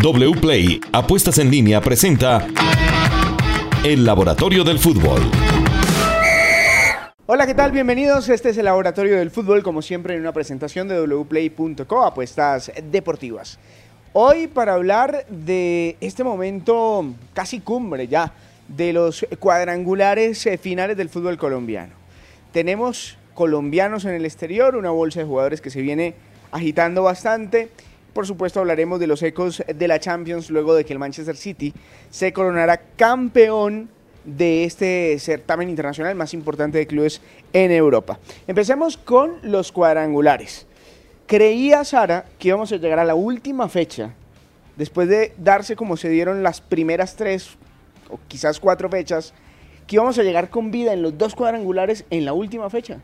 WPLAY Apuestas en línea presenta El Laboratorio del Fútbol. Hola, ¿qué tal? Bienvenidos. Este es el Laboratorio del Fútbol, como siempre en una presentación de wplay.co, apuestas deportivas. Hoy para hablar de este momento casi cumbre ya de los cuadrangulares eh, finales del fútbol colombiano. Tenemos colombianos en el exterior, una bolsa de jugadores que se viene agitando bastante por supuesto hablaremos de los ecos de la Champions luego de que el Manchester City se coronara campeón de este certamen internacional más importante de clubes en Europa. Empecemos con los cuadrangulares. Creía Sara que íbamos a llegar a la última fecha, después de darse como se dieron las primeras tres o quizás cuatro fechas, que íbamos a llegar con vida en los dos cuadrangulares en la última fecha.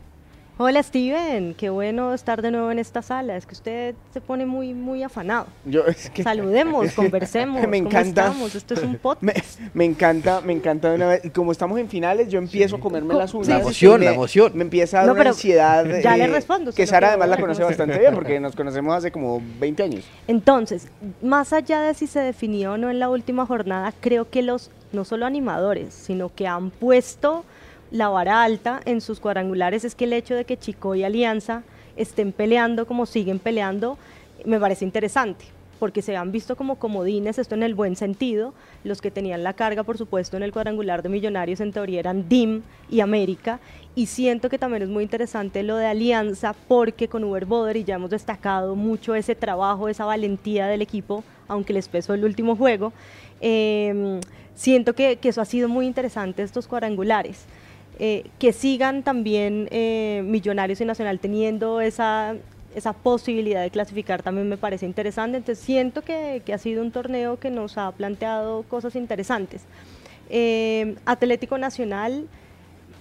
Hola Steven, qué bueno estar de nuevo en esta sala. Es que usted se pone muy, muy afanado. Yo, es que, Saludemos, conversemos. Me encanta. Esto es un podcast. Me, encanta, me encanta una vez. Como estamos en finales, yo empiezo a comerme las uñas. La emoción, me, la emoción. Me empieza a dar una ansiedad. Ya le respondo. Que Sara además la conoce bastante bien porque nos conocemos hace como 20 años. Entonces, más allá de si se definió o no en la última jornada, creo que los, no solo animadores, sino que han puesto la vara alta en sus cuadrangulares es que el hecho de que Chico y Alianza estén peleando como siguen peleando me parece interesante porque se han visto como comodines, esto en el buen sentido, los que tenían la carga, por supuesto, en el cuadrangular de Millonarios en teoría eran DIM y América, y siento que también es muy interesante lo de Alianza, porque con Uber Boder, y ya hemos destacado mucho ese trabajo, esa valentía del equipo, aunque les pesó el último juego, eh, siento que, que eso ha sido muy interesante, estos cuadrangulares. Eh, que sigan también eh, Millonarios y Nacional teniendo esa, esa posibilidad de clasificar también me parece interesante. Entonces siento que, que ha sido un torneo que nos ha planteado cosas interesantes. Eh, Atlético Nacional,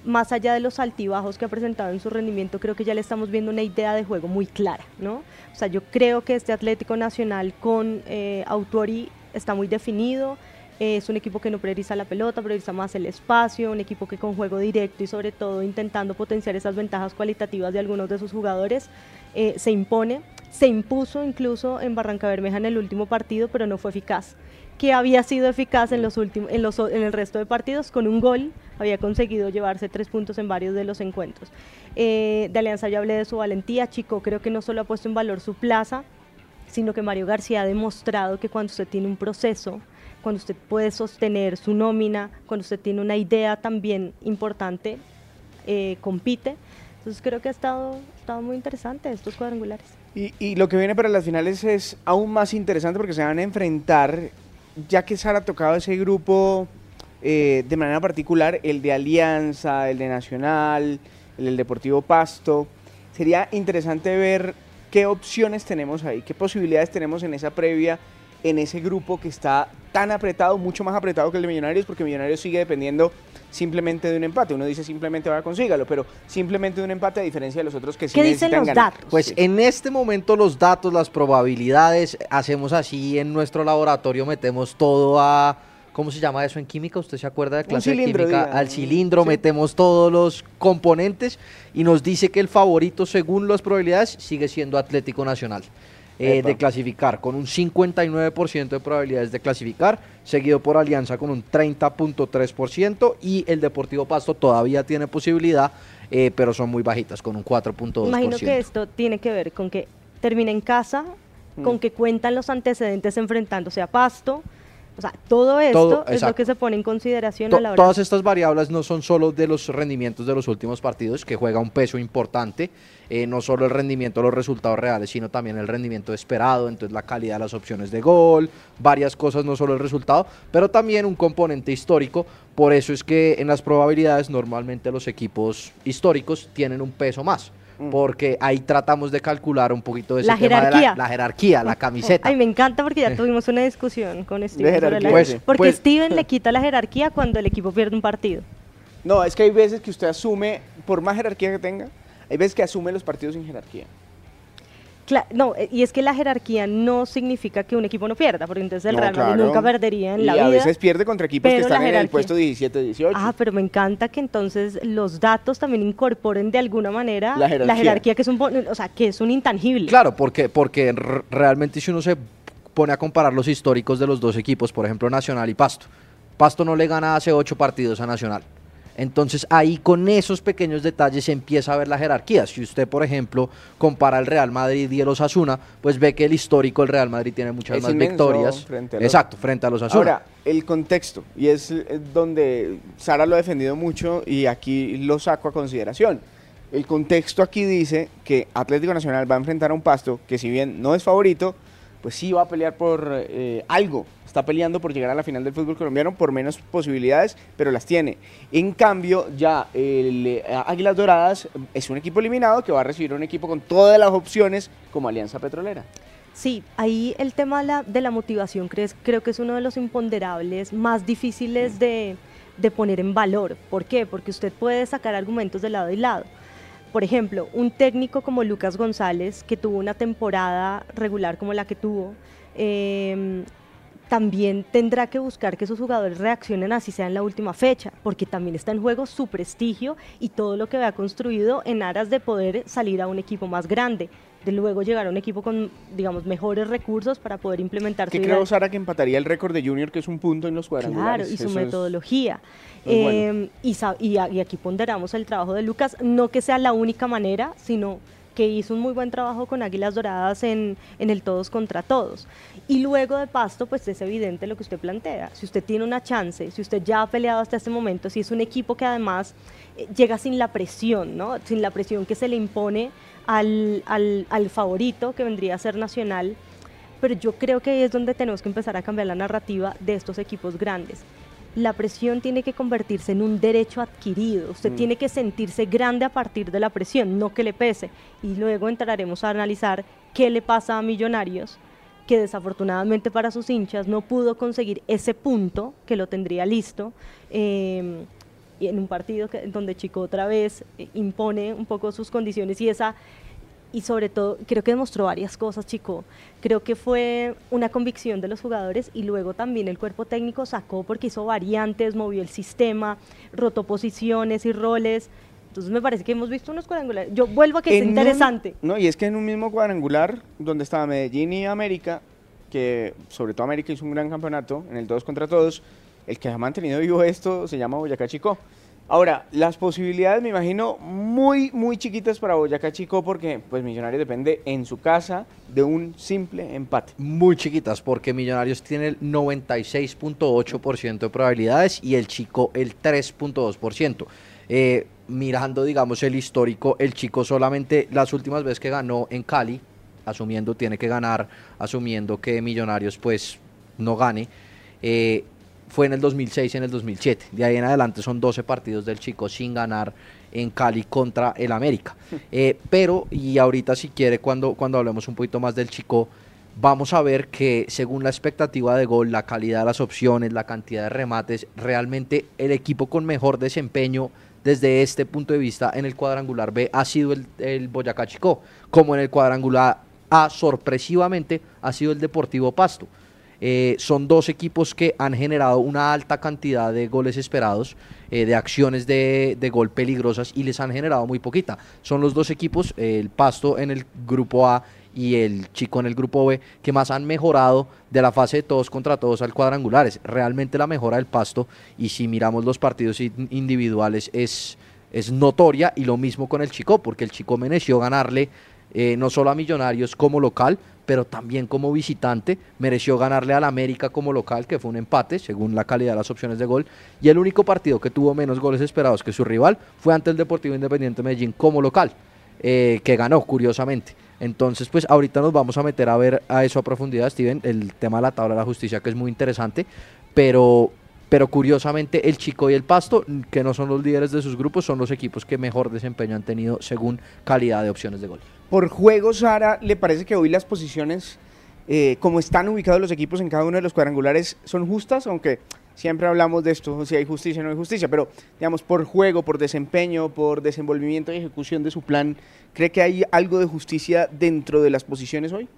más allá de los altibajos que ha presentado en su rendimiento, creo que ya le estamos viendo una idea de juego muy clara, ¿no? O sea, yo creo que este Atlético Nacional con Autori está muy definido, es un equipo que no prioriza la pelota, prioriza más el espacio, un equipo que con juego directo y sobre todo intentando potenciar esas ventajas cualitativas de algunos de sus jugadores, eh, se impone. Se impuso incluso en Barranca Bermeja en el último partido, pero no fue eficaz. Que había sido eficaz en, los últimos, en, los, en el resto de partidos, con un gol había conseguido llevarse tres puntos en varios de los encuentros. Eh, de Alianza ya hablé de su valentía, Chico creo que no solo ha puesto en valor su plaza, sino que Mario García ha demostrado que cuando usted tiene un proceso, cuando usted puede sostener su nómina, cuando usted tiene una idea también importante, eh, compite. Entonces creo que ha estado, estado muy interesante estos cuadrangulares. Y, y, lo que viene para las finales es aún más interesante porque se van a enfrentar, ya que Sara ha tocado ese grupo eh, de manera particular, el de Alianza, el de Nacional, el del Deportivo Pasto. Sería interesante ver qué opciones tenemos ahí, qué posibilidades tenemos en esa previa en ese grupo que está tan apretado, mucho más apretado que el de Millonarios, porque Millonarios sigue dependiendo simplemente de un empate. Uno dice simplemente va a consígalo, pero simplemente de un empate a diferencia de los otros que sí ¿Qué dicen los datos? Pues en este momento los datos, las probabilidades, hacemos así en nuestro laboratorio, metemos todo a ¿cómo se llama eso en química? ¿Usted se acuerda de clase de química? Al cilindro metemos todos los componentes y nos dice que el favorito según las probabilidades sigue siendo Atlético Nacional. Eh, de clasificar, con un 59% de probabilidades de clasificar, seguido por Alianza con un 30.3% y el Deportivo Pasto todavía tiene posibilidad, eh, pero son muy bajitas, con un 4.2%. Imagino que esto tiene que ver con que termina en casa, con mm. que cuentan los antecedentes enfrentándose a Pasto, o sea, todo esto es lo que se pone en consideración a la hora. Todas estas variables no son solo de los rendimientos de los últimos partidos, que juega un peso importante, eh, no solo el rendimiento de los resultados reales, sino también el rendimiento esperado, entonces la calidad de las opciones de gol, varias cosas, no solo el resultado, pero también un componente histórico. Por eso es que en las probabilidades normalmente los equipos históricos tienen un peso más. Mm. porque ahí tratamos de calcular un poquito de ese la jerarquía. De la, jerarquía, la camiseta. Ay, me encanta porque ya tuvimos una discusión con Steven sobre la pues, porque pues, Steven le quita la jerarquía cuando el equipo pierde un partido. No, es que hay veces que usted asume, por más jerarquía que tenga, hay veces que asume los partidos sin jerarquía no, eh, y es que la jerarquía no significa que un equipo no pierda, porque entonces el Real Madrid nunca perdería en la vida. Y a veces pierde contra equipos que están en el puesto 17-18. Ah, pero me encanta que entonces los datos también incorporen de alguna manera la jerarquía, que es un o sea, que es un intangible. Claro, porque porque realmente si uno se pone a comparar los históricos de los dos equipos, por ejemplo Nacional y Pasto. Pasto no le gana hace ocho partidos a Nacional. Entonces ahí con esos pequeños detalles se empieza a ver la jerarquía. Si usted, por ejemplo, compara el Real Madrid y el Osasuna, pues ve que el histórico del Real Madrid tiene muchas más victorias. Exacto, frente a los Osasuna. Ahora, el contexto, y es donde Sara lo ha defendido mucho y aquí lo saco a consideración. El contexto aquí dice que Atlético Nacional va a enfrentar a un Pasto que si bien no es favorito, pues sí va a pelear por eh, algo. Está peleando por llegar a la final del fútbol colombiano por menos posibilidades, pero las tiene. En cambio, ya el eh, Águilas Doradas es un equipo eliminado que va a recibir un equipo con todas las opciones como Alianza Petrolera. Sí, ahí el tema de la motivación creo que es uno de los imponderables más difíciles de, de poner en valor. ¿Por qué? Porque usted puede sacar argumentos de lado y lado por ejemplo, un técnico como Lucas González, que tuvo una temporada regular como la que tuvo, em, también tendrá que buscar que sus jugadores reaccionen así sea en la última fecha, porque también está en juego su prestigio y todo lo que ha construido en aras de poder salir a un equipo más grande de luego llegar a un equipo con, digamos, mejores recursos para poder implementar ¿Qué creo, Sara, que empataría el récord de Junior, que es un punto en los cuadrangulares? Claro, y su metodología. Em, y, y, aquí ponderamos el trabajo de Lucas, no que sea la única manera, sino que hizo un muy buen trabajo con Águilas Doradas en, en, el todos contra todos. Y luego de Pasto, pues es evidente lo que usted plantea. Si usted tiene una chance, si usted ya ha peleado hasta este momento, si es un equipo que además eh, llega sin la presión, ¿no? Sin la presión que se le impone al, al, al favorito, que vendría a ser Nacional, pero yo creo que ahí es donde tenemos que empezar a cambiar la narrativa de estos equipos grandes. La presión tiene que convertirse en un derecho adquirido. Usted mm. tiene que sentirse grande a partir de la presión, no que le pese. Y luego entraremos a analizar qué le pasa a Millonarios, que desafortunadamente para sus hinchas no pudo conseguir ese punto que lo tendría listo. Eh, y en un partido que, donde Chico otra vez eh, impone un poco sus condiciones y esa y sobre todo creo que demostró varias cosas Chico. Creo que fue una convicción de los jugadores y luego también el cuerpo técnico sacó porque hizo variantes movió el sistema rotó posiciones y roles. Entonces me parece que hemos visto unos cuadrangulares. Yo vuelvo a que es interesante. No y es que en un mismo cuadrangular donde estaba Medellín y América que sobre todo América hizo un gran campeonato en el todos contra todos el que ha mantenido vivo esto se llama Boyacá Chico. Ahora, las posibilidades me imagino muy, muy chiquitas para Boyacá Chico porque pues Millonarios depende en su casa de un simple empate. Muy chiquitas porque Millonarios tiene el 96.8% de probabilidades y el Chico el 3.2%. Eh, mirando, digamos, el histórico, el Chico solamente las últimas veces que ganó en Cali, asumiendo tiene que ganar, asumiendo que Millonarios pues no gane, eh, fue en el 2006 y en el 2007. De ahí en adelante son 12 partidos del Chico sin ganar en Cali contra el América. Eh, pero, y ahorita si quiere, cuando, cuando hablemos un poquito más del Chico, vamos a ver que según la expectativa de gol, la calidad de las opciones, la cantidad de remates, realmente el equipo con mejor desempeño desde este punto de vista en el cuadrangular B ha sido el, el Boyacá Chico, como en el cuadrangular A sorpresivamente ha sido el Deportivo Pasto. Eh, son dos equipos que han generado una alta cantidad de goles esperados, eh, de acciones de, gol peligrosas y les han generado muy poquita. Son los dos equipos, el Pasto en el grupo A y el Chico en el grupo B, que más han mejorado de la fase de todos contra todos al cuadrangulares. Realmente la mejora del Pasto y si miramos los partidos individuales es, es notoria y lo mismo con el Chico, porque el Chico mereció ganarle eh, no solo a Millonarios como local, pero también como visitante mereció ganarle al América como local, que fue un empate según la calidad de las opciones de gol, y el único partido que tuvo menos goles esperados que su rival fue ante el Deportivo Independiente Medellín como local, eh, que ganó curiosamente. Entonces, pues ahorita nos vamos a meter a ver a eso a profundidad, Steven, el tema de la tabla de la justicia que es muy interesante, pero pero curiosamente el Chico y el Pasto, que no son los líderes de sus grupos, son los equipos que mejor desempeño han tenido según calidad de opciones de gol. Por juego, Sara, ¿le parece que hoy las posiciones, eh, como están ubicados los equipos en cada uno de los cuadrangulares, son justas? Aunque siempre hablamos de esto, si hay justicia o no hay justicia, pero digamos, por juego, por desempeño, por desenvolvimiento y ejecución de su plan, ¿cree que hay algo de justicia dentro de las posiciones hoy?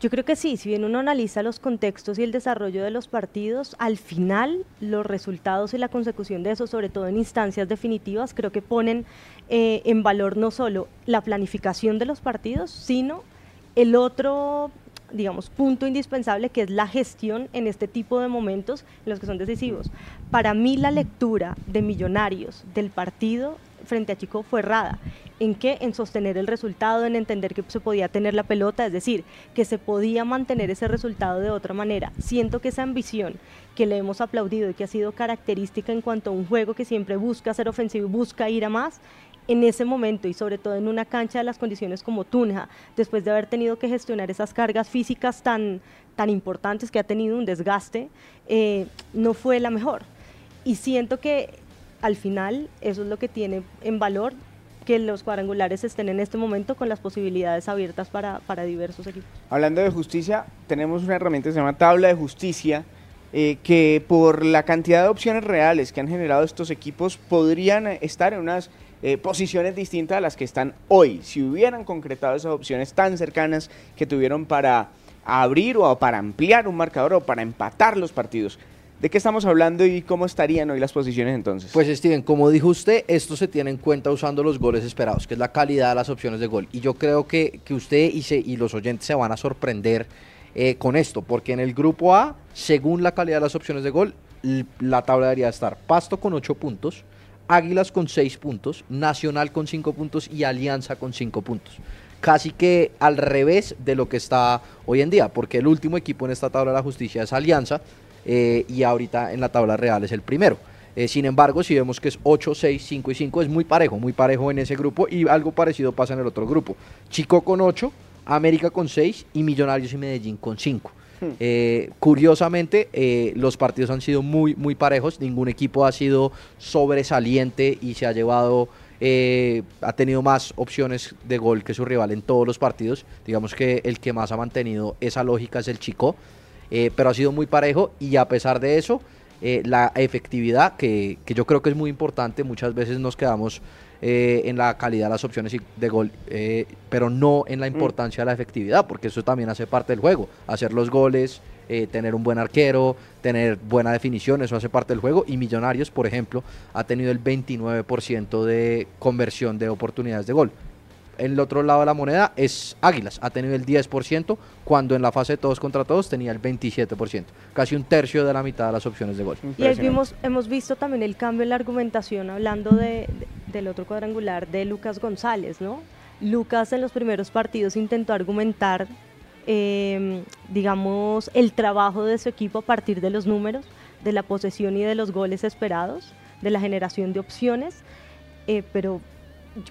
Yo creo que sí, si bien uno analiza los contextos y el desarrollo de los partidos, al final los resultados y la consecución de eso, sobre todo en instancias definitivas, creo que ponen eh, en valor no solo la planificación de los partidos, sino el otro digamos, punto indispensable que es la gestión en este tipo de momentos en los que son decisivos. Para mí la lectura de Millonarios del partido frente a Chico fue errada. ¿En qué? En sostener el resultado, en entender que se podía tener la pelota, es decir, que se podía mantener ese resultado de otra manera. Siento que esa ambición que le hemos aplaudido y que ha sido característica en cuanto a un juego que siempre busca ser ofensivo y busca ir a más, en ese momento y sobre todo en una cancha de las condiciones como Tunja, después de haber tenido que gestionar esas cargas físicas tan, tan importantes que ha tenido un desgaste, eh, no fue la mejor. Y siento que al final eso es lo que tiene en valor que los cuadrangulares estén en este momento con las posibilidades abiertas para, para diversos equipos. Hablando de justicia, tenemos una herramienta que se llama tabla de justicia, eh, que por la cantidad de opciones reales que han generado estos equipos podrían estar en unas eh, posiciones distintas a las que están hoy. Si hubieran concretado esas opciones tan cercanas que tuvieron para abrir o para ampliar un marcador o para empatar los partidos. ¿De qué estamos hablando y cómo estarían hoy las posiciones entonces? Pues Steven, como dijo usted, esto se tiene en cuenta usando los goles esperados, que es la calidad de las opciones de gol. Y yo creo que, que usted y, los oyentes se van a sorprender eh, con esto, porque en el grupo A, según la calidad de las opciones de gol, la tabla debería estar Pasto con 8 puntos, Águilas con 6 puntos, Nacional con 5 puntos y Alianza con 5 puntos. Casi que al revés de lo que está hoy en día, porque el último equipo en esta tabla de la justicia es Alianza eh, y ahorita en la tabla real es el primero. Eh, sin embargo, si vemos que es 8, 6, 5 y 5, es muy parejo, muy parejo en ese grupo y algo parecido pasa en el otro grupo. Chico con 8, América con 6 y Millonarios y Medellín con 5. Eh, curiosamente, eh, los partidos han sido muy, muy parejos. Ningún equipo ha sido sobresaliente y se ha llevado, eh, ha tenido más opciones de gol que su rival en todos los partidos. Digamos que el que más ha mantenido esa lógica es el Chico, pero ha sido muy parejo y a pesar de eso, la efectividad, que, que yo creo que es muy importante, muchas veces nos quedamos eh, en la calidad de las opciones de gol, eh, pero no en la mm. importancia de la efectividad, porque eso también hace parte del juego. Hacer los goles, eh, tener un buen arquero, tener buena definición, eso hace parte del juego. Y Millonarios, por ejemplo, ha tenido el 29% de conversión de oportunidades de gol el otro lado de la moneda es Águilas, ha tenido el 10%, cuando en la fase de todos contra todos tenía el 27%, casi un tercio de la mitad de las opciones de gol. Y ahí hemos visto también el cambio en la argumentación, hablando de, del otro cuadrangular de Lucas González, ¿no? Lucas en los primeros partidos intentó argumentar, em, digamos, el trabajo de su equipo a partir de los números, de la posesión y de los goles esperados, de la generación de opciones, eh, pero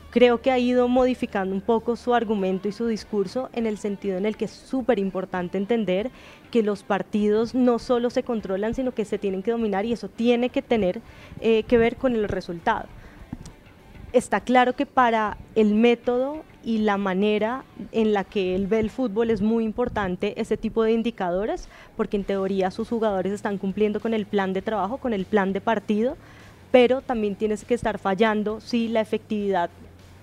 creo que ha ido modificando un poco su argumento y su discurso en el sentido en el que es súper importante entender que los partidos no solo se controlan, sino que se tienen que dominar y eso tiene que tener eh, que ver con el resultado. Está claro que para el método y la manera en la que él ve el fútbol es muy importante ese tipo de indicadores, porque en teoría sus jugadores están cumpliendo con el plan de trabajo, con el plan de partido, pero también tienes que estar fallando si la efectividad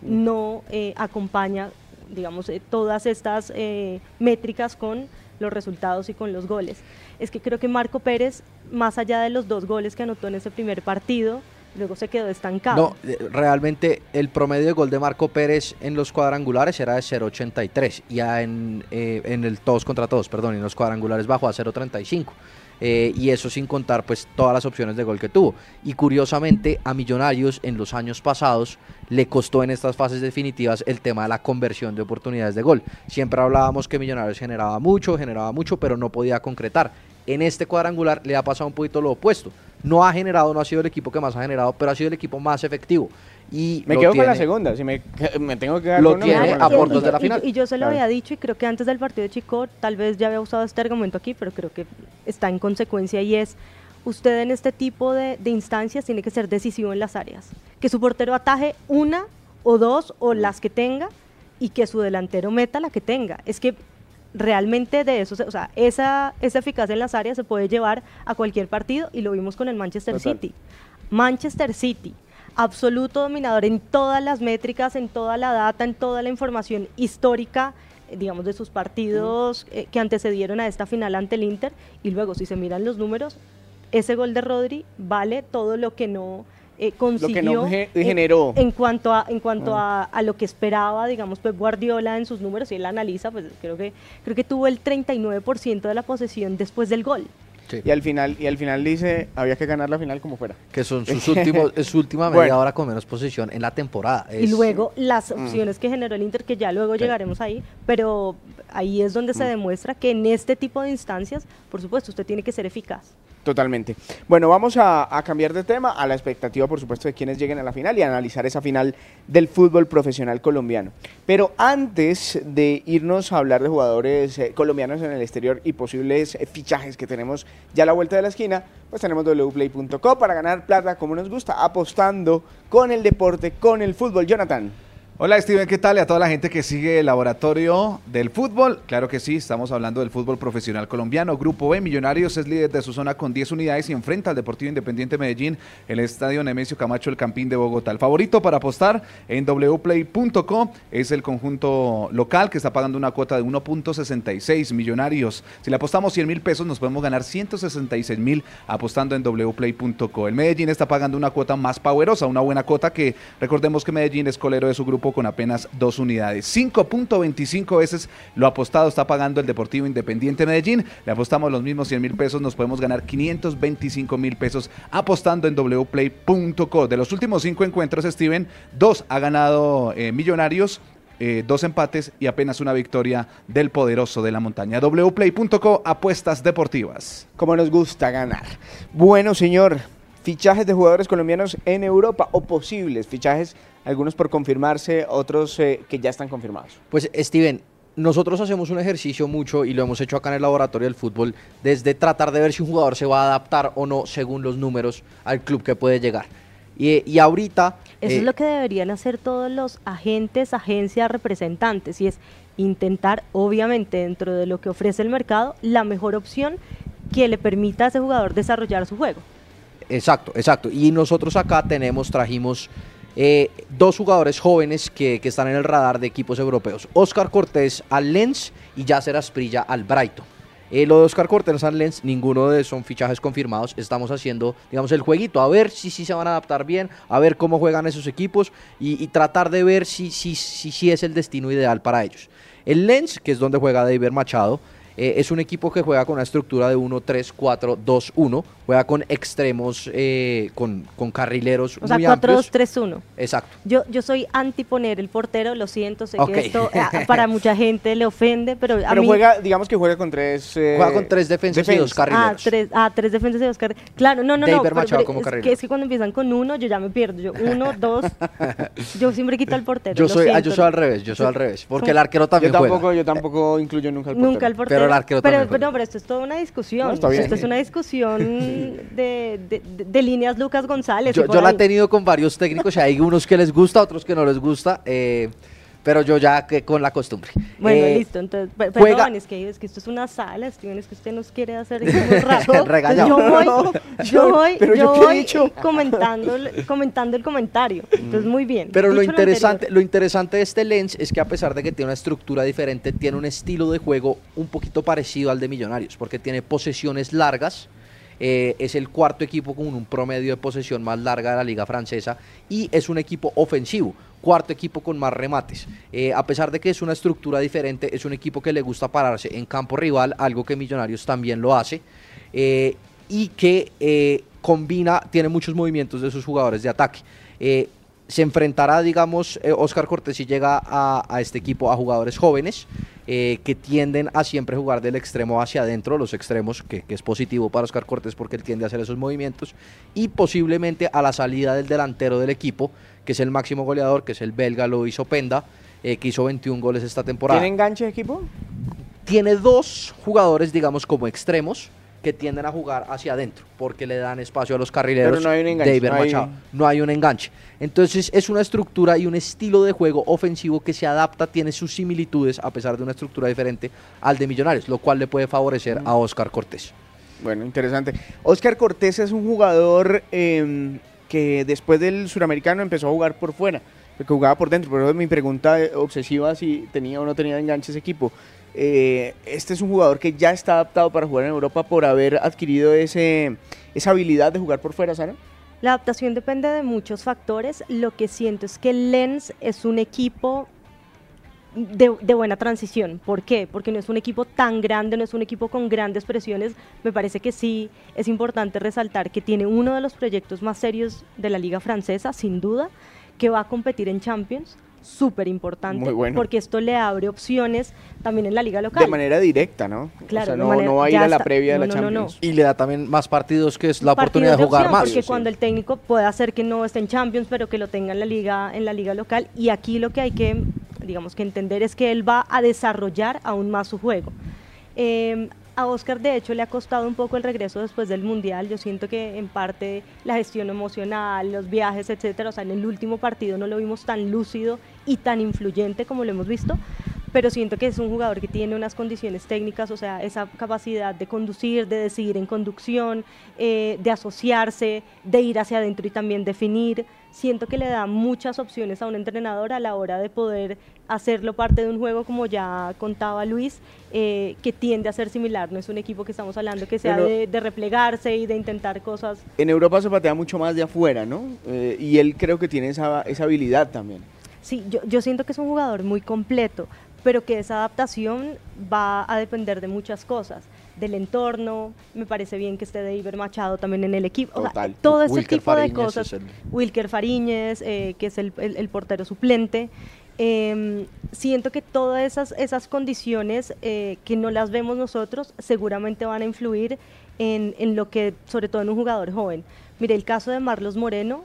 no eh, acompaña, digamos, eh, todas estas eh, métricas con los resultados y con los goles. Es que creo que Marco Pérez, más allá de los dos goles que anotó en ese primer partido, luego se quedó estancado. No, realmente el promedio de gol de Marco Pérez en los cuadrangulares era de 0.83 y en, en el todos contra todos, perdón, en los cuadrangulares bajó a 0.35. Eh, y eso sin contar pues todas las opciones de gol que tuvo. Y curiosamente a Millonarios en los años pasados le costó en estas fases definitivas el tema de la conversión de oportunidades de gol. Siempre hablábamos que Millonarios generaba mucho, generaba mucho, pero no podía concretar. En este cuadrangular le ha pasado un poquito lo opuesto. No ha generado, no ha sido el equipo que más ha generado, pero ha sido el equipo más efectivo. Y me quedo con la segunda, si me, tengo que lo tiene a portos de la final. Y, yo se lo había dicho y creo que antes del partido de Chico, tal vez ya había usado este argumento aquí, pero creo que está en consecuencia y es, usted en este tipo de, de instancias tiene que ser decisivo en las áreas. Que su portero ataje una o dos o las que tenga y que su delantero meta la que tenga. Es que realmente de eso, o sea, esa, esa eficacia en las áreas se puede llevar a cualquier partido y lo vimos con el Manchester City. Manchester City absoluto dominador en todas las métricas, en toda la data, en toda la información histórica eh, digamos, de sus partidos eh, que antecedieron a esta final ante el Inter. Y luego, si se miran los números, ese gol de Rodri vale todo lo que no eh, consiguió lo que no generó en, cuanto a en cuanto ah. a, lo que esperaba digamos pues Guardiola en sus números y él analiza pues creo que creo que tuvo el 39% de la posesión después del gol y al final y al final dice había que ganar la final como fuera. Que son sus últimos es su última media hora con menos posición en la temporada. Y luego las mm. opciones que generó el Inter que ya luego llegaremos ahí, pero ahí es donde se mm. demuestra que en este tipo de instancias, por supuesto, usted tiene que ser eficaz. Totalmente. Bueno, vamos a, cambiar de tema a la expectativa, por supuesto, de quienes lleguen a la final y analizar esa final del fútbol profesional colombiano. Pero antes de irnos a hablar de jugadores eh, colombianos en el exterior y posibles eh, fichajes que tenemos ya a la vuelta de la esquina, pues tenemos wplay.co para ganar plata como nos gusta, apostando con el deporte, con el fútbol. Jonathan. Hola Steven, ¿qué tal? Y a toda la gente que sigue el laboratorio del fútbol. Claro que sí, estamos hablando del fútbol profesional colombiano. Grupo B, Millonarios es líder de su zona con 10 unidades y enfrenta al Deportivo Independiente Medellín, el Estadio Nemesio Camacho, el Campín de Bogotá. El favorito para apostar en wplay.com es el conjunto local que está pagando una cuota de 1.66 millonarios. Si le apostamos 100 mil pesos, nos podemos ganar 166 mil apostando en wplay.co. El Medellín está pagando una cuota más poderosa, una buena cuota que recordemos que Medellín es colero de su grupo con apenas dos unidades. 5.25 veces lo apostado está pagando el Deportivo Independiente Medellín. Le apostamos los mismos 100 mil pesos, nos podemos ganar 525 mil pesos apostando en wplay.co. De los últimos cinco encuentros, Steven, dos ha ganado eh, Millonarios. Eh, dos empates y apenas una victoria del poderoso de la montaña. wplay.co, apuestas deportivas. Como nos gusta ganar. Bueno, señor, fichajes de jugadores colombianos en Europa o posibles fichajes algunos por confirmarse, otros eh, que ya están confirmados. Pues Steven, nosotros hacemos un ejercicio mucho y lo hemos hecho acá en el laboratorio del fútbol, desde tratar de ver si un jugador se va a adaptar o no según los números al club que puede llegar. Y, ahorita... Eso es eh, lo que deberían hacer todos los agentes, agencias, representantes, y es intentar, obviamente, dentro de lo que ofrece el mercado, la mejor opción que le permita a ese jugador desarrollar su juego. Exacto, exacto. Y nosotros acá tenemos, trajimos eh, dos jugadores jóvenes que, están en el radar de equipos europeos. Oscar Cortés al Lens y Yasser Asprilla al Brighton. Eh, lo de Oscar Cortés al Lens, ninguno de son fichajes confirmados. Estamos haciendo, digamos, el jueguito, a ver si, si se van a adaptar bien, a ver cómo juegan esos equipos y, tratar de ver si, si, si, si es el destino ideal para ellos. El Lens, que es donde juega David Machado, eh, es un equipo que juega con una estructura de 1-3-4-2-1, juega con extremos, eh, con, con, carrileros o sea, 4-2-3-1. Exacto. Yo, yo soy anti poner el portero, lo siento, sé que esto eh, para mucha gente le ofende, pero a pero juega, digamos que juega con tres... juega con tres defensas y dos carrileros. Ah, tres, ah, tres defensas y dos carrileros. Claro, no, no, no. como es, que es que cuando empiezan con uno, yo ya me pierdo. Yo, uno, dos, yo siempre quito al portero. Yo soy, ah, yo soy al revés, yo soy al revés, porque el arquero también yo tampoco, Yo tampoco incluyo nunca al portero. Nunca al portero pero, pero, pero esto es toda una discusión. esto es una discusión de, de, líneas Lucas González. Yo, la he tenido con varios técnicos y hay unos que les gusta, otros que no les gusta. Eh, pero yo ya que con la costumbre. Bueno, eh, listo, entonces, perdón, es que, es que esto es una sala, Steven, es que usted nos quiere hacer rato. yo voy, yo voy, yo voy comentando, comentando el comentario, entonces muy bien. Pero lo interesante, lo interesante de este Lens es que a pesar de que tiene una estructura diferente, tiene un estilo de juego un poquito parecido al de Millonarios, porque tiene posesiones largas, eh, es el cuarto equipo con un promedio de posesión más larga de la liga francesa y es un equipo ofensivo cuarto equipo con más remates. Eh, a pesar de que es una estructura diferente, es un equipo que le gusta pararse en campo rival, algo que Millonarios también lo hace, eh, y que eh, combina, tiene muchos movimientos de sus jugadores de ataque. se enfrentará, digamos, Oscar Cortés si llega a, este equipo a jugadores jóvenes que tienden a siempre jugar del extremo hacia adentro, los extremos, que, que, es positivo para Oscar Cortés porque él tiende a hacer esos movimientos, y posiblemente a la salida del delantero del equipo, que es el máximo goleador, que es el belga Luis Openda, eh, que hizo 21 goles esta temporada. ¿Tiene enganche de equipo? Tiene dos jugadores, digamos, como extremos, que tienden a jugar hacia adentro, porque le dan espacio a los carrileros. Pero no hay un enganche. no, hay... no hay un enganche. Entonces es una estructura y un estilo de juego ofensivo que se adapta, tiene sus similitudes, a pesar de una estructura diferente al de Millonarios, lo cual le puede favorecer a Oscar Cortés. Bueno, interesante. Oscar Cortés es un jugador em, que después del suramericano empezó a jugar por fuera, porque jugaba por dentro. Pero mi pregunta obsesiva si tenía o no tenía enganche ese equipo. Eh, este es un jugador que ya está adaptado para jugar en Europa por haber adquirido ese, esa habilidad de jugar por fuera, Sara. La adaptación depende de muchos factores. Lo que siento es que Lens es un equipo de, buena transición. ¿Por qué? Porque no es un equipo tan grande, no es un equipo con grandes presiones. Me parece que sí es importante resaltar que tiene uno de los proyectos más serios de la liga francesa, sin duda, que va a competir en Champions súper importante, porque esto le abre opciones también en la liga local. De manera directa, ¿no? Claro, no, no, va a ir a la previa de la Champions. Y le da también más partidos, que es la oportunidad de jugar más. Porque cuando el técnico puede hacer que no esté en Champions, pero que lo tenga en la liga, en la liga local, y aquí lo que hay que, digamos que entender es que él va a desarrollar aún más su juego. Eh, a Oscar de hecho le ha costado un poco el regreso después del Mundial. Yo siento que en parte la gestión emocional, los viajes, etcétera, o sea, en el último partido no lo vimos tan lúcido y tan influyente como lo hemos visto, pero siento que es un jugador que tiene unas condiciones técnicas, o sea, esa capacidad de conducir, de decidir en conducción, eh, de asociarse, de ir hacia adentro y también definir. Siento que le da muchas opciones a un entrenador a la hora de poder hacerlo parte de un juego, como ya contaba Luis, eh, que tiende a ser similar. No es un equipo que estamos hablando que sea de, replegarse y de intentar cosas. En Europa se patea mucho más de afuera, ¿no? Eh, y él creo que tiene esa, esa habilidad también. Sí, yo, yo siento que es un jugador muy completo pero que esa adaptación va a depender de muchas cosas, del entorno, me parece bien que esté David Machado también en el equipo, todo ese tipo de cosas, Wilker Fariñez, eh, que es el, portero suplente, em, siento que todas esas, esas condiciones eh, que no las vemos nosotros seguramente van a influir en, en, lo que, sobre todo en un jugador joven. Mire, el caso de Marlos Moreno,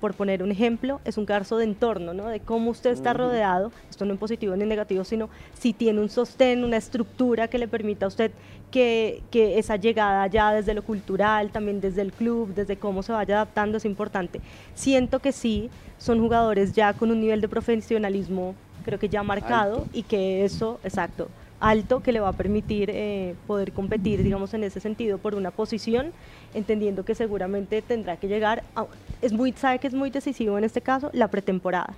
por poner un ejemplo, es un caso de entorno, ¿no? de cómo usted está rodeado, esto no en positivo ni en negativo, sino si tiene un sostén, una estructura que le permita a usted que, que, esa llegada ya desde lo cultural, también desde el club, desde cómo se vaya adaptando es importante. Siento que sí, son jugadores ya con un nivel de profesionalismo creo que ya marcado y que eso, exacto, alto que le va a permitir eh, poder competir, digamos, en ese sentido por una posición, entendiendo que seguramente tendrá que llegar, a, es muy, sabe que es muy decisivo en este caso, la pretemporada.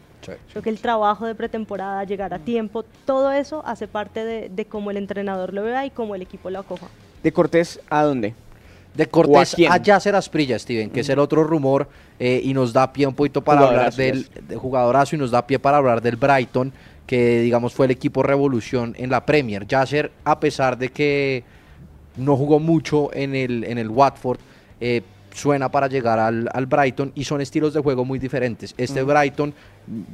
Creo que el trabajo de pretemporada, llegar a tiempo, todo eso hace parte de, de cómo el entrenador lo vea y cómo el equipo lo acoja. ¿De Cortés a dónde? De Cortés a, Yacer Asprilla, Steven, que es el otro rumor eh, y nos da pie un poquito para hablar del de jugadorazo y nos da pie para hablar del Brighton que digamos fue el equipo revolución en la Premier. Yasser, a pesar de que no jugó mucho en el, en el Watford, eh, suena para llegar al, Brighton y son estilos de juego muy diferentes. Este Brighton,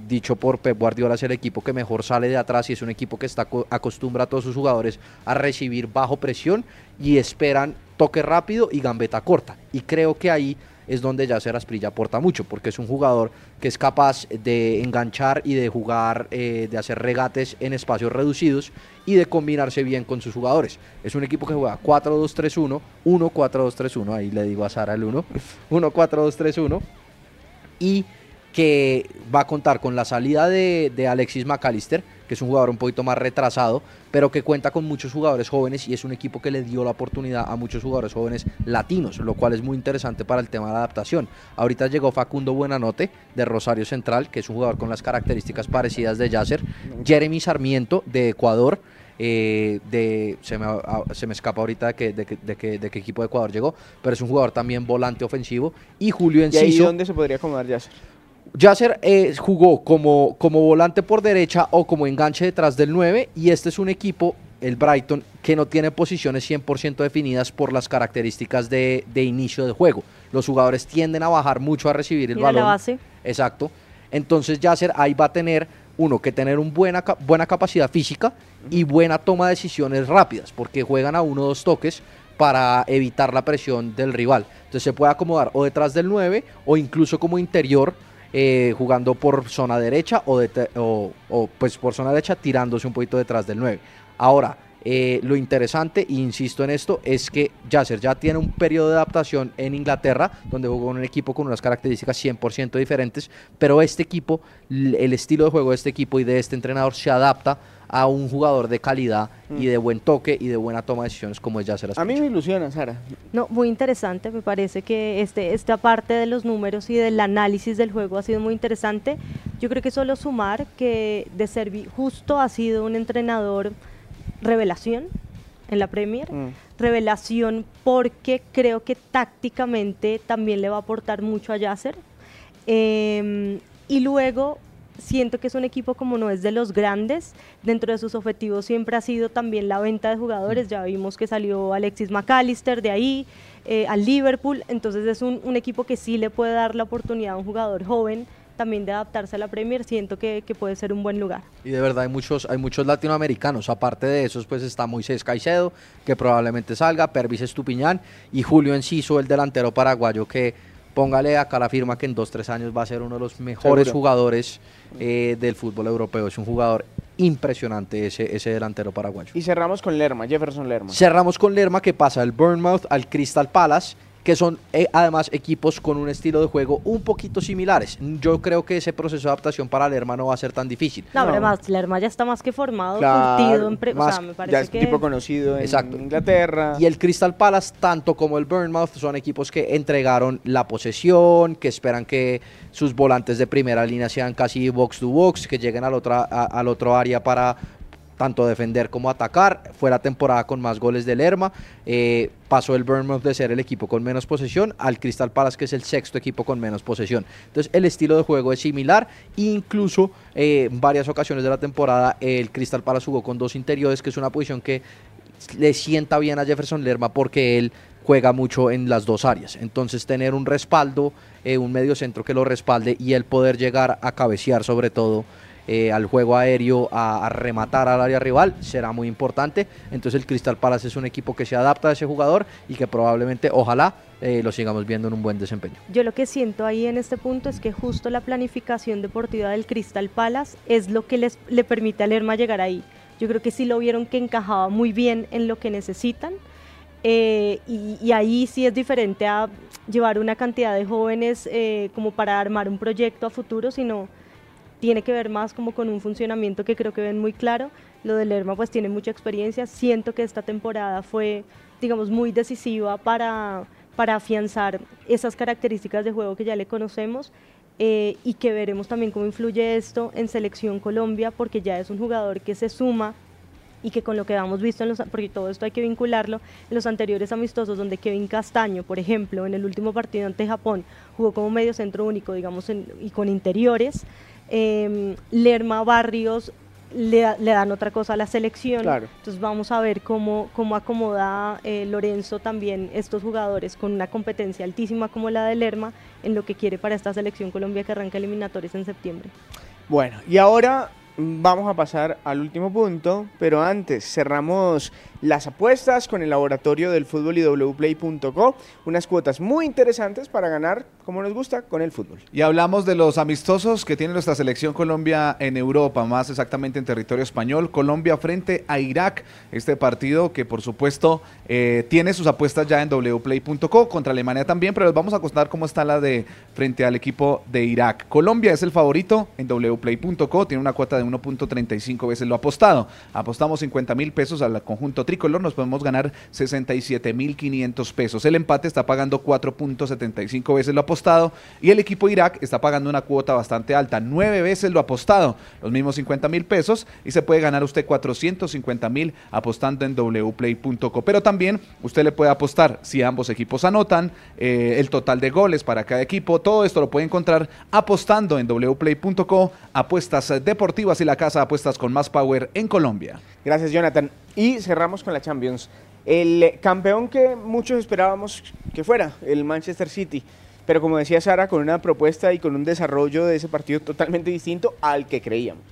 dicho por Pep Guardiola, es el equipo que mejor sale de atrás y es un equipo que está acostumbra a todos sus jugadores a recibir bajo presión y esperan toque rápido y gambeta corta. Y creo que ahí es donde Yacer Asprilla aporta mucho, porque es un jugador que es capaz de enganchar y de jugar, eh, de hacer regates en espacios reducidos y de combinarse bien con sus jugadores. Es un equipo que juega 4-2-3-1, 1-4-2-3-1, ahí le digo a Sara el 1, 1-4-2-3-1, y que va a contar con la salida de, de Alexis McAllister, que es un jugador un poquito más retrasado, pero que cuenta con muchos jugadores jóvenes y es un equipo que le dio la oportunidad a muchos jugadores jóvenes latinos, lo cual es muy interesante para el tema de la adaptación. Ahorita llegó Facundo Buenanote de Rosario Central, que es un jugador con las características parecidas de Yasser, Jeremy Sarmiento de Ecuador, eh, de, se me, se, me, escapa ahorita de, que, de, de, de, qué equipo de Ecuador llegó, pero es un jugador también volante ofensivo. Y Julio Enciso. ¿Y ahí dónde se podría acomodar Yasser? Yasser eh, jugó como, como volante por derecha o como enganche detrás del 9 y este es un equipo, el Brighton, que no tiene posiciones 100% definidas por las características de, inicio de juego. Los jugadores tienden a bajar mucho a recibir el balón. La base. Exacto. Entonces Yasser ahí va a tener, uno, que tener una buena, buena capacidad física y buena toma de decisiones rápidas, porque juegan a uno o dos toques para evitar la presión del rival. Entonces se puede acomodar o detrás del 9 o incluso como interior eh, jugando por zona derecha o, o, pues por zona derecha tirándose un poquito detrás del 9. Ahora, eh, lo interesante, e insisto en esto, es que Yasser ya tiene un periodo de adaptación en Inglaterra, donde jugó en un equipo con unas características 100% diferentes, pero este equipo, el estilo de juego de este equipo y de este entrenador se adapta a un jugador de calidad y de buen toque y de buena toma de decisiones como es Yasser A mí me ilusiona, Sara. No, muy interesante, me parece que este, esta parte de los números y del análisis del juego ha sido muy interesante. Yo creo que solo sumar que De Servi justo ha sido un entrenador revelación en la Premier. Mm. revelación porque creo que tácticamente también le va a aportar mucho a Yasser. Em, y luego siento que es un equipo como no es de los grandes, dentro de sus objetivos siempre ha sido también la venta de jugadores, ya vimos que salió Alexis McAllister de ahí, eh, al Liverpool, entonces es un, un, equipo que sí le puede dar la oportunidad a un jugador joven también de adaptarse a la Premier, siento que, que, puede ser un buen lugar. Y de verdad hay muchos, hay muchos latinoamericanos, aparte de esos pues está Moisés Caicedo, que probablemente salga, Pervis Estupiñán y Julio Enciso, el delantero paraguayo que póngale acá la firma que en dos, tres años va a ser uno de los mejores jugadores eh, del fútbol europeo. Es un jugador impresionante ese, ese delantero paraguayo. Y cerramos con Lerma, Jefferson Lerma. Cerramos con Lerma que pasa del Bournemouth al Crystal Palace que son eh, además equipos con un estilo de juego un poquito similares. Yo creo que ese proceso de adaptación para Lerma no va a ser tan difícil. No, además, Lerma ya está más que formado, curtido, en o sea, me parece ya es tipo conocido en Inglaterra. Y el Crystal Palace, tanto como el Bournemouth, son equipos que entregaron la posesión, que esperan que sus volantes de primera línea sean casi box to box, que lleguen al, otra, al otro área para tanto defender como atacar. Fue la temporada con más goles del Lerma. Eh, pasó el Bournemouth de ser el equipo con menos posesión al Crystal Palace, que es el sexto equipo con menos posesión. Entonces, el estilo de juego es similar. Incluso eh, en varias ocasiones de la temporada, el Crystal Palace jugó con dos interiores, que es una posición que le sienta bien a Jefferson Lerma porque él juega mucho en las dos áreas. Entonces, tener un respaldo, eh, un medio centro que lo respalde y el poder llegar a cabecear, sobre todo eh, al juego aéreo, a, rematar al área rival, será muy importante. Entonces el Crystal Palace es un equipo que se adapta a ese jugador y que probablemente, ojalá, eh, lo sigamos viendo en un buen desempeño. Yo lo que siento ahí en este punto es que justo la planificación deportiva del Crystal Palace es lo que les, le permite a Lerma llegar ahí. Yo creo que sí lo vieron que encajaba muy bien en lo que necesitan. Eh, y, ahí sí es diferente a llevar una cantidad de jóvenes como para armar un proyecto a futuro, sino tiene que ver más como con un funcionamiento que creo que ven muy claro. Lo de Lerma pues tiene mucha experiencia. Siento que esta temporada fue, digamos, muy decisiva para, para afianzar esas características de juego que ya le conocemos eh, y que veremos también cómo influye esto en Selección Colombia porque ya es un jugador que se suma y que con lo que hemos visto, en los, porque todo esto hay que vincularlo, en los anteriores amistosos donde Kevin Castaño, por ejemplo, en el último partido ante Japón, jugó como medio centro único, digamos, y con interiores, eh, Lerma Barrios le, dan otra cosa a la selección. Entonces vamos a ver cómo, cómo acomoda eh, Lorenzo también estos jugadores con una competencia altísima como la de Lerma en lo que quiere para esta selección Colombia que arranca eliminatorios en septiembre. Bueno, y ahora vamos a pasar al último punto, pero antes cerramos las apuestas con el laboratorio del fútbol y wplay.co, unas cuotas muy interesantes para ganar como nos gusta con el fútbol. Y hablamos de los amistosos que tiene nuestra selección Colombia en Europa, más exactamente en territorio español, Colombia frente a Irak, este partido que por supuesto eh, tiene sus apuestas ya en wplay.co, contra Alemania también, pero les vamos a contar cómo está la de frente al equipo de Irak. Colombia es el favorito en wplay.co, tiene una cuota de 1.35 veces lo apostado. Apostamos 50 mil pesos al conjunto tricolor, nos podemos ganar 67 mil 500 pesos. El empate está pagando 4.75 veces lo apostado y el equipo Irak está pagando una cuota bastante alta, 9 veces lo apostado, los mismos 50 mil pesos y se puede ganar usted 450 mil apostando en wplay.co. Pero también usted le puede apostar si ambos equipos anotan, eh, el total de goles para cada equipo, todo esto lo puede encontrar apostando en wplay.co, apuestas deportivas y la casa de apuestas con más power en Colombia. Gracias Jonathan. Y cerramos con la Champions. El campeón que muchos esperábamos que fuera, el Manchester City. Pero como decía Sara, con una propuesta y con un desarrollo de ese partido totalmente distinto al que creíamos.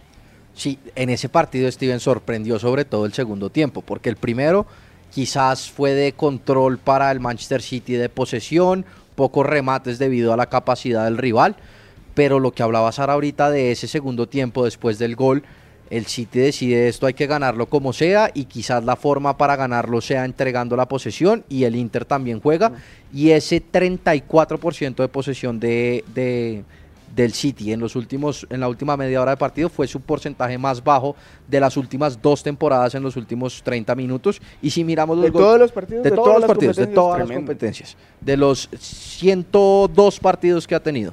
Sí, en ese partido Steven sorprendió sobre todo el segundo tiempo, porque el primero quizás fue de control para el Manchester City de posesión, pocos remates debido a la capacidad del rival, pero lo que hablaba Sara ahorita de ese segundo tiempo después del gol, el City decide esto hay que ganarlo como sea y quizás la forma para ganarlo sea entregando la posesión y el Inter también juega y ese 34% de posesión de, del City en los últimos en la última media hora de partido fue su porcentaje más bajo de las últimas dos temporadas en los últimos 30 minutos y si miramos los de todos los partidos de, todos los partidos de todas las competencias de los 102 partidos que ha tenido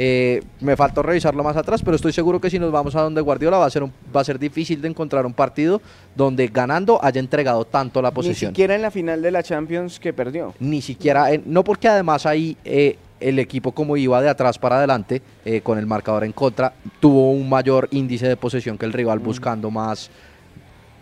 Eh, me faltó revisarlo más atrás, pero estoy seguro que si nos vamos a donde Guardiola va a ser, va a ser difícil de encontrar un partido donde ganando haya entregado tanto la posesión. Ni siquiera en la final de la Champions que perdió. Ni siquiera, no porque además ahí eh, el equipo como iba de atrás para adelante eh, con el marcador en contra, tuvo un mayor índice de posesión que el rival mm. buscando más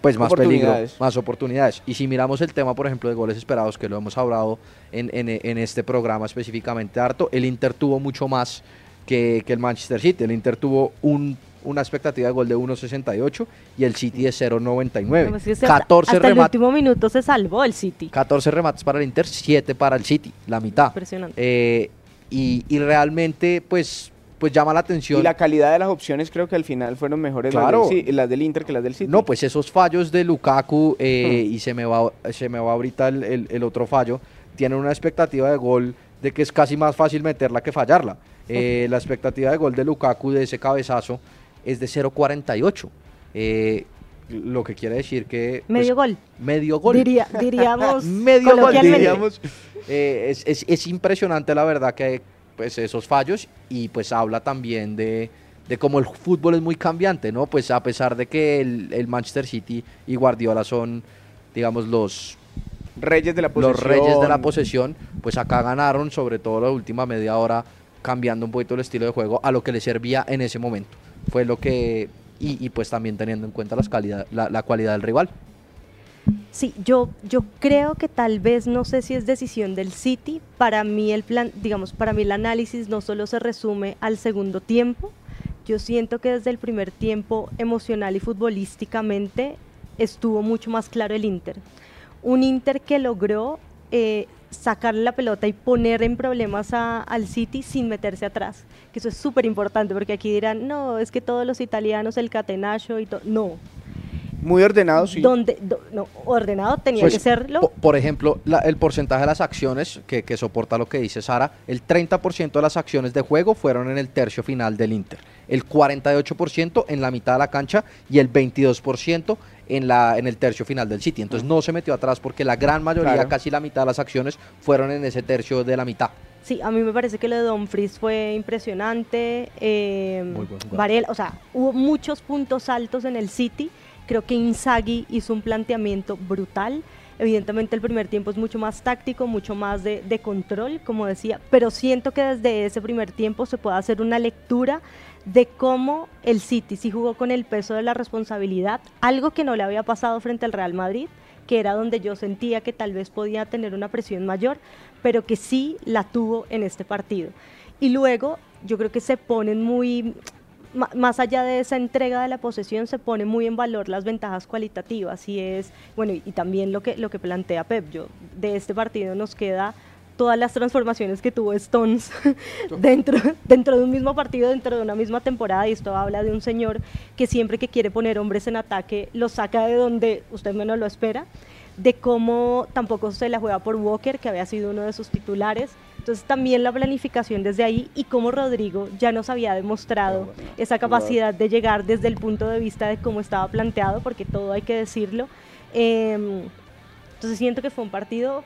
pues más peligro, más oportunidades. Y si miramos el tema, por ejemplo, de goles esperados, que lo hemos hablado en, en este programa específicamente harto, el Inter tuvo mucho más que, el Manchester City. El Inter tuvo un una expectativa de gol de 1.68 y el City de 0.99. 14 hasta el último minuto se salvó el City. 14 remates para el Inter, 7 para el City, la mitad. Impresionante. Eh, y, realmente, pues, pues llama la atención. Y la calidad de las opciones creo que al final fueron mejores claro. las, del, Inter que las del City. No, pues esos fallos de Lukaku, eh, y se me, va, se me va ahorita el, el otro fallo, tienen una expectativa de gol de que es casi más fácil meterla que fallarla. Eh, la expectativa de gol de Lukaku de ese cabezazo es de 0.48. Eh, lo que quiere decir que... Pues, medio gol. Medio gol. diríamos. medio gol, diríamos. Eh, es, impresionante la verdad que pues esos fallos y pues habla también de, de cómo el fútbol es muy cambiante, ¿no? Pues a pesar de que el, Manchester City y Guardiola son, digamos, los reyes de la posesión. Los reyes de la posesión, pues acá ganaron, sobre todo la última media hora, cambiando un poquito el estilo de juego a lo que le servía en ese momento. Fue lo que, y, pues también teniendo en cuenta las calidad, la, cualidad del rival. Sí, yo, yo creo que tal vez, no sé si es decisión del City, para mí el plan, digamos, para mí el análisis no solo se resume al segundo tiempo, yo siento que desde el primer tiempo emocional y futbolísticamente estuvo mucho más claro el Inter. Un Inter que logró eh, sacarle la pelota y poner en problemas al City sin meterse atrás. Que eso es súper importante porque aquí dirán, no, es que todos los italianos, el catenaccio y todo. No. Muy ordenado, sí. Donde, no, ordenado tenía pues, que serlo. Por, ejemplo, el porcentaje de las acciones, que, que soporta lo que dice Sara, el 30% de las acciones de juego fueron en el tercio final del Inter, el 48% en la mitad de la cancha y el 22% en, la, en el tercio final del City. Entonces no se metió atrás porque la gran mayoría, casi la mitad de las acciones fueron en ese tercio de la mitad. Sí, a mí me parece que lo de Don Fries fue impresionante. Eh, Varela, o sea, hubo muchos puntos altos en el City. Creo que Inzaghi hizo un planteamiento brutal. Evidentemente el primer tiempo es mucho más táctico, mucho más de, de, control, como decía, pero siento que desde ese primer tiempo se puede hacer una lectura de cómo el City sí jugó con el peso de la responsabilidad, algo que no le había pasado frente al Real Madrid, que era donde yo sentía que tal vez podía tener una presión mayor, pero que sí la tuvo en este partido. Y luego yo creo que se ponen muy, más allá de esa entrega de la posesión, se pone muy en valor las ventajas cualitativas y es, bueno, y, también lo que, lo que plantea Pep, yo, de este partido nos queda todas las transformaciones que tuvo Stones dentro, dentro de un mismo partido, dentro de una misma temporada, y esto habla de un señor que siempre que quiere poner hombres en ataque, los saca de donde usted menos lo espera, de cómo tampoco se la juega por Walker, que había sido uno de sus titulares, entonces también la planificación desde ahí y cómo Rodrigo ya nos había demostrado esa capacidad de llegar desde el punto de vista de cómo estaba planteado, porque todo hay que decirlo. Em, entonces siento que fue un partido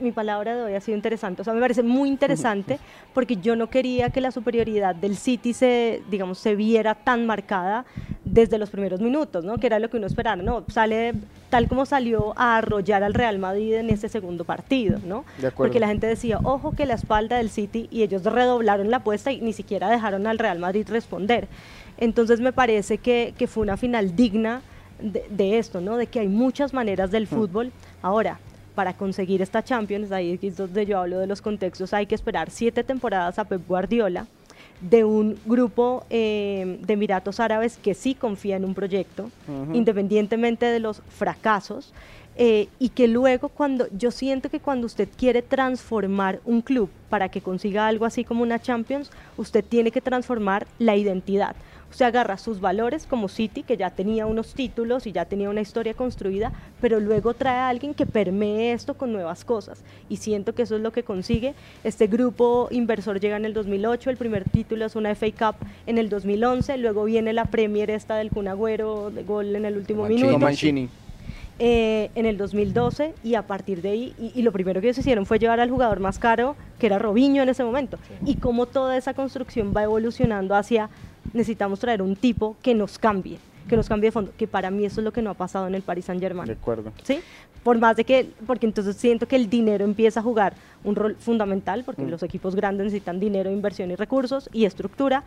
mi palabra de hoy ha sido interesante. O sea, me parece muy interesante porque yo no quería que la superioridad del City se, digamos, se viera tan marcada desde los primeros minutos, ¿no? Que era lo que uno esperaba, ¿no? Sale tal como salió a arrollar al Real Madrid en ese segundo partido, ¿no? Porque la gente decía, ojo que la espalda del City y ellos redoblaron la apuesta y ni siquiera dejaron al Real Madrid responder. Entonces me parece que, que fue una final digna de, de, esto, ¿no? De que hay muchas maneras del fútbol. Ahora, para conseguir esta Champions, ahí es donde yo hablo de los contextos, hay que esperar siete temporadas a Pep Guardiola de un grupo eh, de Emiratos Árabes que sí confía en un proyecto, independientemente de los fracasos, eh, y que luego cuando yo siento que cuando usted quiere transformar un club para que consiga algo así como una Champions, usted tiene que transformar la identidad. Usted agarra sus valores como City, que ya tenía unos títulos y ya tenía una historia construida, pero luego trae a alguien que permee esto con nuevas cosas. Y siento que eso es lo que consigue. Este grupo inversor llega en el 2008, el primer título es una FA Cup en el 2011, luego viene la Premier esta del Kun Agüero, de gol en el último minuto. eh, en el 2012 y a partir de ahí, y, lo primero que ellos hicieron fue llevar al jugador más caro, que era Robinho en ese momento, y cómo toda esa construcción va evolucionando hacia necesitamos traer un tipo que nos cambie, que nos cambie de fondo, que para mí eso es lo que no ha pasado en el Paris Saint Germain. De acuerdo. ¿Sí? Por más de que, porque entonces siento que el dinero empieza a jugar un rol fundamental, porque mm. los equipos grandes necesitan dinero, inversión y recursos y estructura,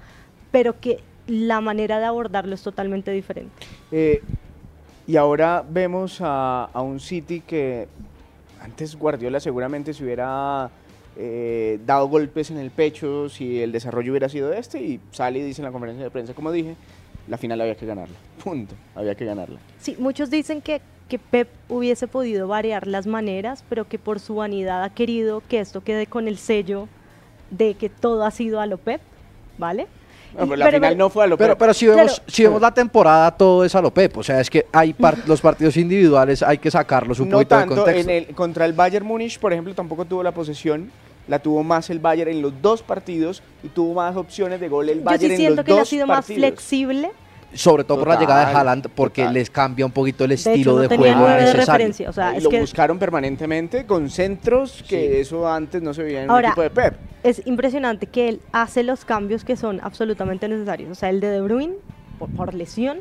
pero que la manera de abordarlo es totalmente diferente. Eh, y ahora vemos a, un City que antes Guardiola seguramente se hubiera eh, dado golpes en el pecho si el desarrollo hubiera sido este y sale y dice en la conferencia de prensa, como dije, la final había que ganarla. Punto. Había que ganarla. Sí, muchos dicen que, que Pep hubiese podido variar las maneras, pero que por su vanidad ha querido que esto quede con el sello de que todo ha sido a lo Pep, ¿vale? Pero la final no fue a lo pero, pero si vemos, si vemos la temporada, todo es a lo Pep. O sea, es que hay los partidos individuales hay que sacarlos un poquito de contexto. En el, contra el Bayern Múnich, por ejemplo, tampoco tuvo la posesión. La tuvo más el Bayern en los dos partidos y tuvo más opciones de gol el Bayern Yo sí siento que ha sido más flexible sobre todo por la llegada de Haaland, porque les cambia un poquito el estilo de, juego necesario. O sea, lo buscaron permanentemente con centros que eso antes no se veía en el equipo de Pep. Es impresionante que él hace los cambios que son absolutamente necesarios. O sea, el de De Bruyne, por, lesión,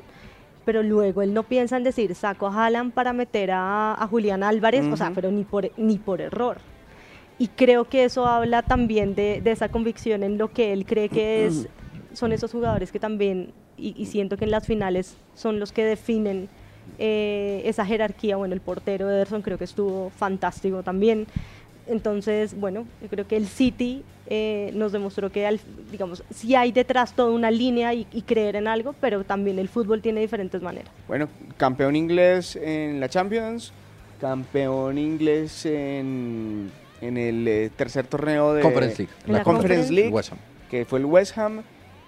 pero luego él no piensa en decir, saco a Haaland para meter a, Julián Álvarez, o sea, pero ni por, ni por error. Y creo que eso habla también de, de esa convicción en lo que él cree que es, son esos jugadores que también y, siento que en las finales son los que definen eh, esa jerarquía. Bueno, el portero Ederson creo que estuvo fantástico también. Entonces, bueno, yo creo que el City eh, nos demostró que, digamos, sí hay detrás toda una línea y, creer en algo, pero también el fútbol tiene diferentes maneras. Bueno, campeón inglés en la Champions, campeón inglés en, en el eh, tercer torneo de Conference League, la, Conference, League, que fue el West Ham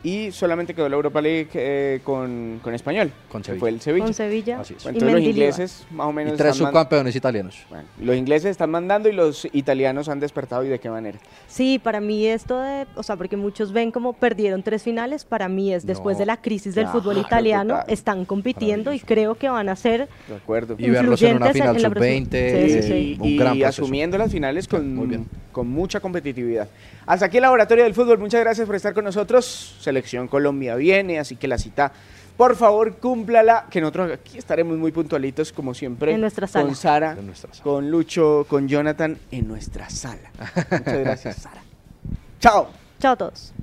y solamente quedó la Europa League eh, con, con, español. Con Sevilla. Fue el Sevilla. Con Sevilla. entonces los ingleses más o menos... Y tres subcampeones italianos. Bueno, los ingleses están mandando y los italianos han despertado y de qué manera. Sí, para mí esto de... O sea, porque muchos ven como perdieron tres finales, para mí es después de la crisis del fútbol italiano, están compitiendo y creo que van a ser... De acuerdo. Y verlos en una final sub-20. Sí, sí, y, y asumiendo las finales con, con mucha competitividad. Hasta aquí el Laboratorio del Fútbol. Muchas gracias por estar con nosotros. Selección Colombia viene, así que la cita, por favor, cúmplala, que nosotros aquí estaremos muy puntualitos, como siempre. En nuestra sala. Con Sara, con Lucho, con Jonathan, en nuestra sala. Muchas gracias, Sara. Chao. Chao a todos.